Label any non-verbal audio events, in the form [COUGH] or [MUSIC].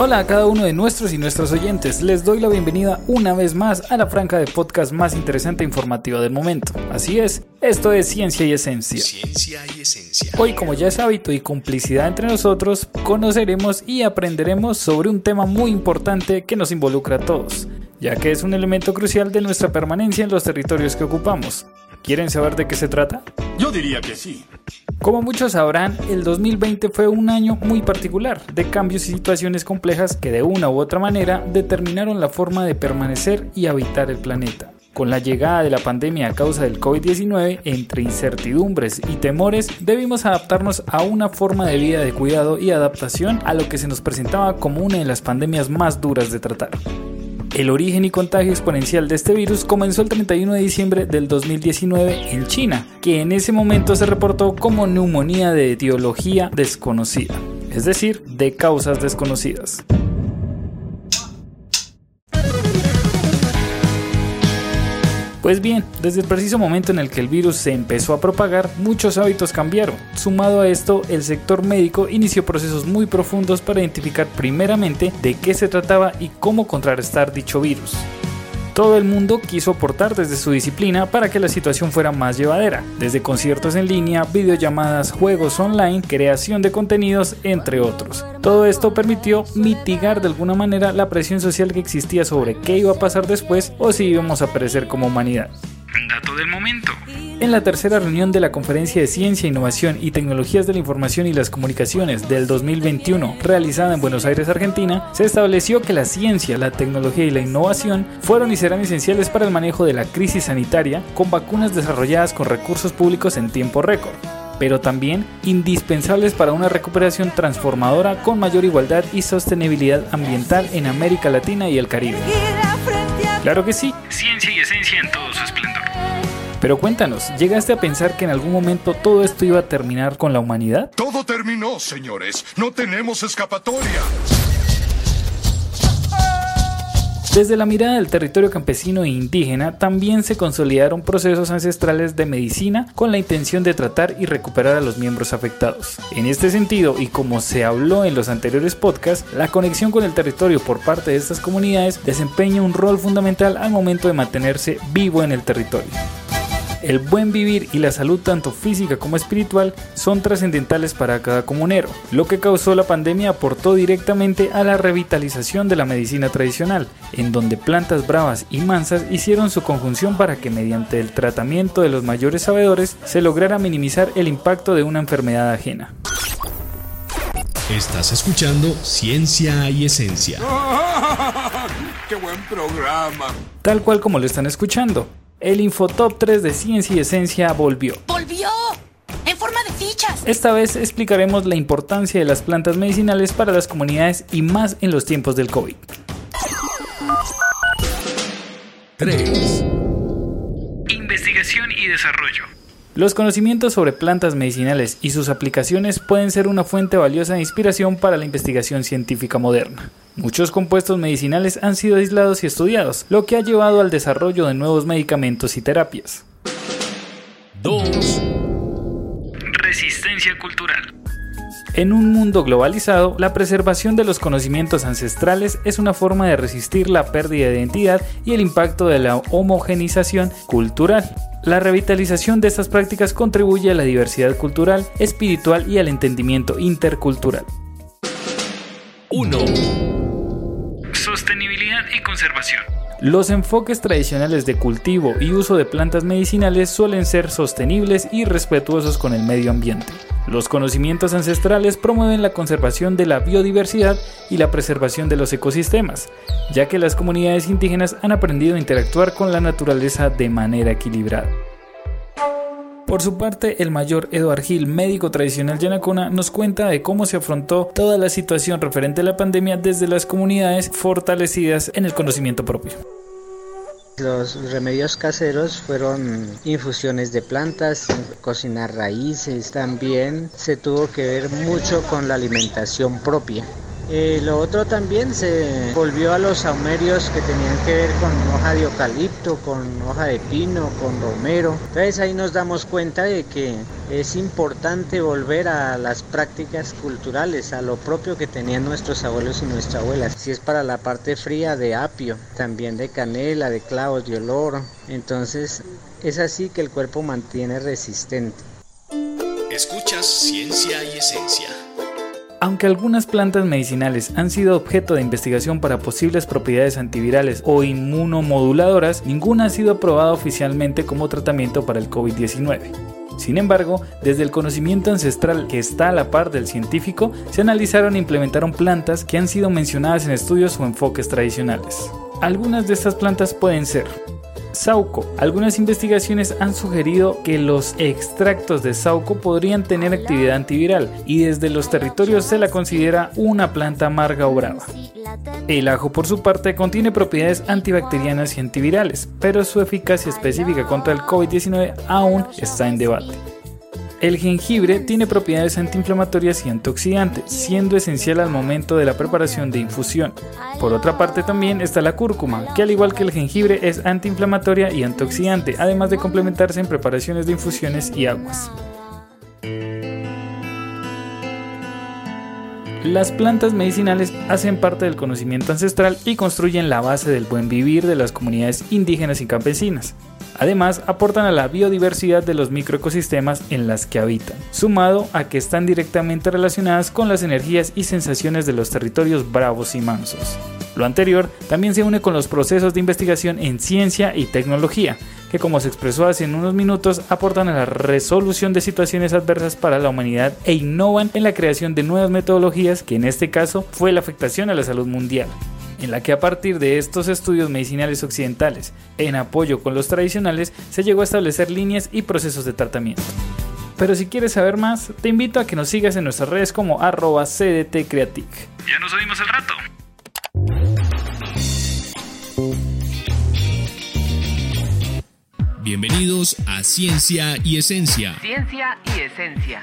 Hola a cada uno de nuestros y nuestros oyentes, les doy la bienvenida una vez más a la franca de podcast más interesante e informativa del momento. Así es, esto es Ciencia y Esencia. Ciencia y Esencia. Hoy, como ya es hábito y complicidad entre nosotros, conoceremos y aprenderemos sobre un tema muy importante que nos involucra a todos, ya que es un elemento crucial de nuestra permanencia en los territorios que ocupamos. ¿Quieren saber de qué se trata? Yo diría que sí. Como muchos sabrán, el 2020 fue un año muy particular, de cambios y situaciones complejas que de una u otra manera determinaron la forma de permanecer y habitar el planeta. Con la llegada de la pandemia a causa del COVID-19, entre incertidumbres y temores, debimos adaptarnos a una forma de vida de cuidado y adaptación a lo que se nos presentaba como una de las pandemias más duras de tratar. El origen y contagio exponencial de este virus comenzó el 31 de diciembre del 2019 en China, que en ese momento se reportó como neumonía de etiología desconocida, es decir, de causas desconocidas. Pues bien, desde el preciso momento en el que el virus se empezó a propagar, muchos hábitos cambiaron. Sumado a esto, el sector médico inició procesos muy profundos para identificar primeramente de qué se trataba y cómo contrarrestar dicho virus. Todo el mundo quiso aportar desde su disciplina para que la situación fuera más llevadera, desde conciertos en línea, videollamadas, juegos online, creación de contenidos, entre otros. Todo esto permitió mitigar de alguna manera la presión social que existía sobre qué iba a pasar después o si íbamos a perecer como humanidad. Dato del momento. En la tercera reunión de la Conferencia de Ciencia, Innovación y Tecnologías de la Información y las Comunicaciones del 2021, realizada en Buenos Aires, Argentina, se estableció que la ciencia, la tecnología y la innovación fueron y serán esenciales para el manejo de la crisis sanitaria con vacunas desarrolladas con recursos públicos en tiempo récord pero también indispensables para una recuperación transformadora con mayor igualdad y sostenibilidad ambiental en América Latina y el Caribe. Claro que sí. Ciencia y esencia en todo. Pero cuéntanos, ¿llegaste a pensar que en algún momento todo esto iba a terminar con la humanidad? Todo terminó, señores. No tenemos escapatoria. Desde la mirada del territorio campesino e indígena también se consolidaron procesos ancestrales de medicina con la intención de tratar y recuperar a los miembros afectados. En este sentido, y como se habló en los anteriores podcasts, la conexión con el territorio por parte de estas comunidades desempeña un rol fundamental al momento de mantenerse vivo en el territorio. El buen vivir y la salud tanto física como espiritual son trascendentales para cada comunero. Lo que causó la pandemia aportó directamente a la revitalización de la medicina tradicional, en donde plantas bravas y mansas hicieron su conjunción para que mediante el tratamiento de los mayores sabedores se lograra minimizar el impacto de una enfermedad ajena. Estás escuchando Ciencia y Esencia. [LAUGHS] ¡Qué buen programa! Tal cual como lo están escuchando. El Infotop 3 de Ciencia y Esencia volvió. ¡Volvió! ¡En forma de fichas! Esta vez explicaremos la importancia de las plantas medicinales para las comunidades y más en los tiempos del COVID. 3. Investigación y desarrollo. Los conocimientos sobre plantas medicinales y sus aplicaciones pueden ser una fuente valiosa de inspiración para la investigación científica moderna. Muchos compuestos medicinales han sido aislados y estudiados, lo que ha llevado al desarrollo de nuevos medicamentos y terapias. 2. Resistencia cultural. En un mundo globalizado, la preservación de los conocimientos ancestrales es una forma de resistir la pérdida de identidad y el impacto de la homogenización cultural. La revitalización de estas prácticas contribuye a la diversidad cultural, espiritual y al entendimiento intercultural. 1. Sostenibilidad y conservación. Los enfoques tradicionales de cultivo y uso de plantas medicinales suelen ser sostenibles y respetuosos con el medio ambiente. Los conocimientos ancestrales promueven la conservación de la biodiversidad y la preservación de los ecosistemas, ya que las comunidades indígenas han aprendido a interactuar con la naturaleza de manera equilibrada. Por su parte, el mayor Eduard Gil, médico tradicional yanacona, nos cuenta de cómo se afrontó toda la situación referente a la pandemia desde las comunidades fortalecidas en el conocimiento propio. Los remedios caseros fueron infusiones de plantas, cocinar raíces, también se tuvo que ver mucho con la alimentación propia. Eh, lo otro también se volvió a los saumerios que tenían que ver con hoja de eucalipto, con hoja de pino, con romero. Entonces ahí nos damos cuenta de que es importante volver a las prácticas culturales, a lo propio que tenían nuestros abuelos y nuestras abuelas. Si es para la parte fría de apio, también de canela, de clavos de olor. Entonces es así que el cuerpo mantiene resistente. Escuchas Ciencia y Esencia. Aunque algunas plantas medicinales han sido objeto de investigación para posibles propiedades antivirales o inmunomoduladoras, ninguna ha sido aprobada oficialmente como tratamiento para el COVID-19. Sin embargo, desde el conocimiento ancestral que está a la par del científico, se analizaron e implementaron plantas que han sido mencionadas en estudios o enfoques tradicionales. Algunas de estas plantas pueden ser Sauco. Algunas investigaciones han sugerido que los extractos de Sauco podrían tener actividad antiviral y desde los territorios se la considera una planta amarga o brava. El ajo por su parte contiene propiedades antibacterianas y antivirales, pero su eficacia específica contra el COVID-19 aún está en debate. El jengibre tiene propiedades antiinflamatorias y antioxidantes, siendo esencial al momento de la preparación de infusión. Por otra parte también está la cúrcuma, que al igual que el jengibre es antiinflamatoria y antioxidante, además de complementarse en preparaciones de infusiones y aguas. Las plantas medicinales hacen parte del conocimiento ancestral y construyen la base del buen vivir de las comunidades indígenas y campesinas. Además, aportan a la biodiversidad de los microecosistemas en las que habitan, sumado a que están directamente relacionadas con las energías y sensaciones de los territorios bravos y mansos. Lo anterior también se une con los procesos de investigación en ciencia y tecnología, que como se expresó hace unos minutos, aportan a la resolución de situaciones adversas para la humanidad e innovan en la creación de nuevas metodologías, que en este caso fue la afectación a la salud mundial en la que a partir de estos estudios medicinales occidentales, en apoyo con los tradicionales, se llegó a establecer líneas y procesos de tratamiento. Pero si quieres saber más, te invito a que nos sigas en nuestras redes como arroba cdtcreatic. Ya nos oímos al rato. Bienvenidos a Ciencia y Esencia. Ciencia y Esencia.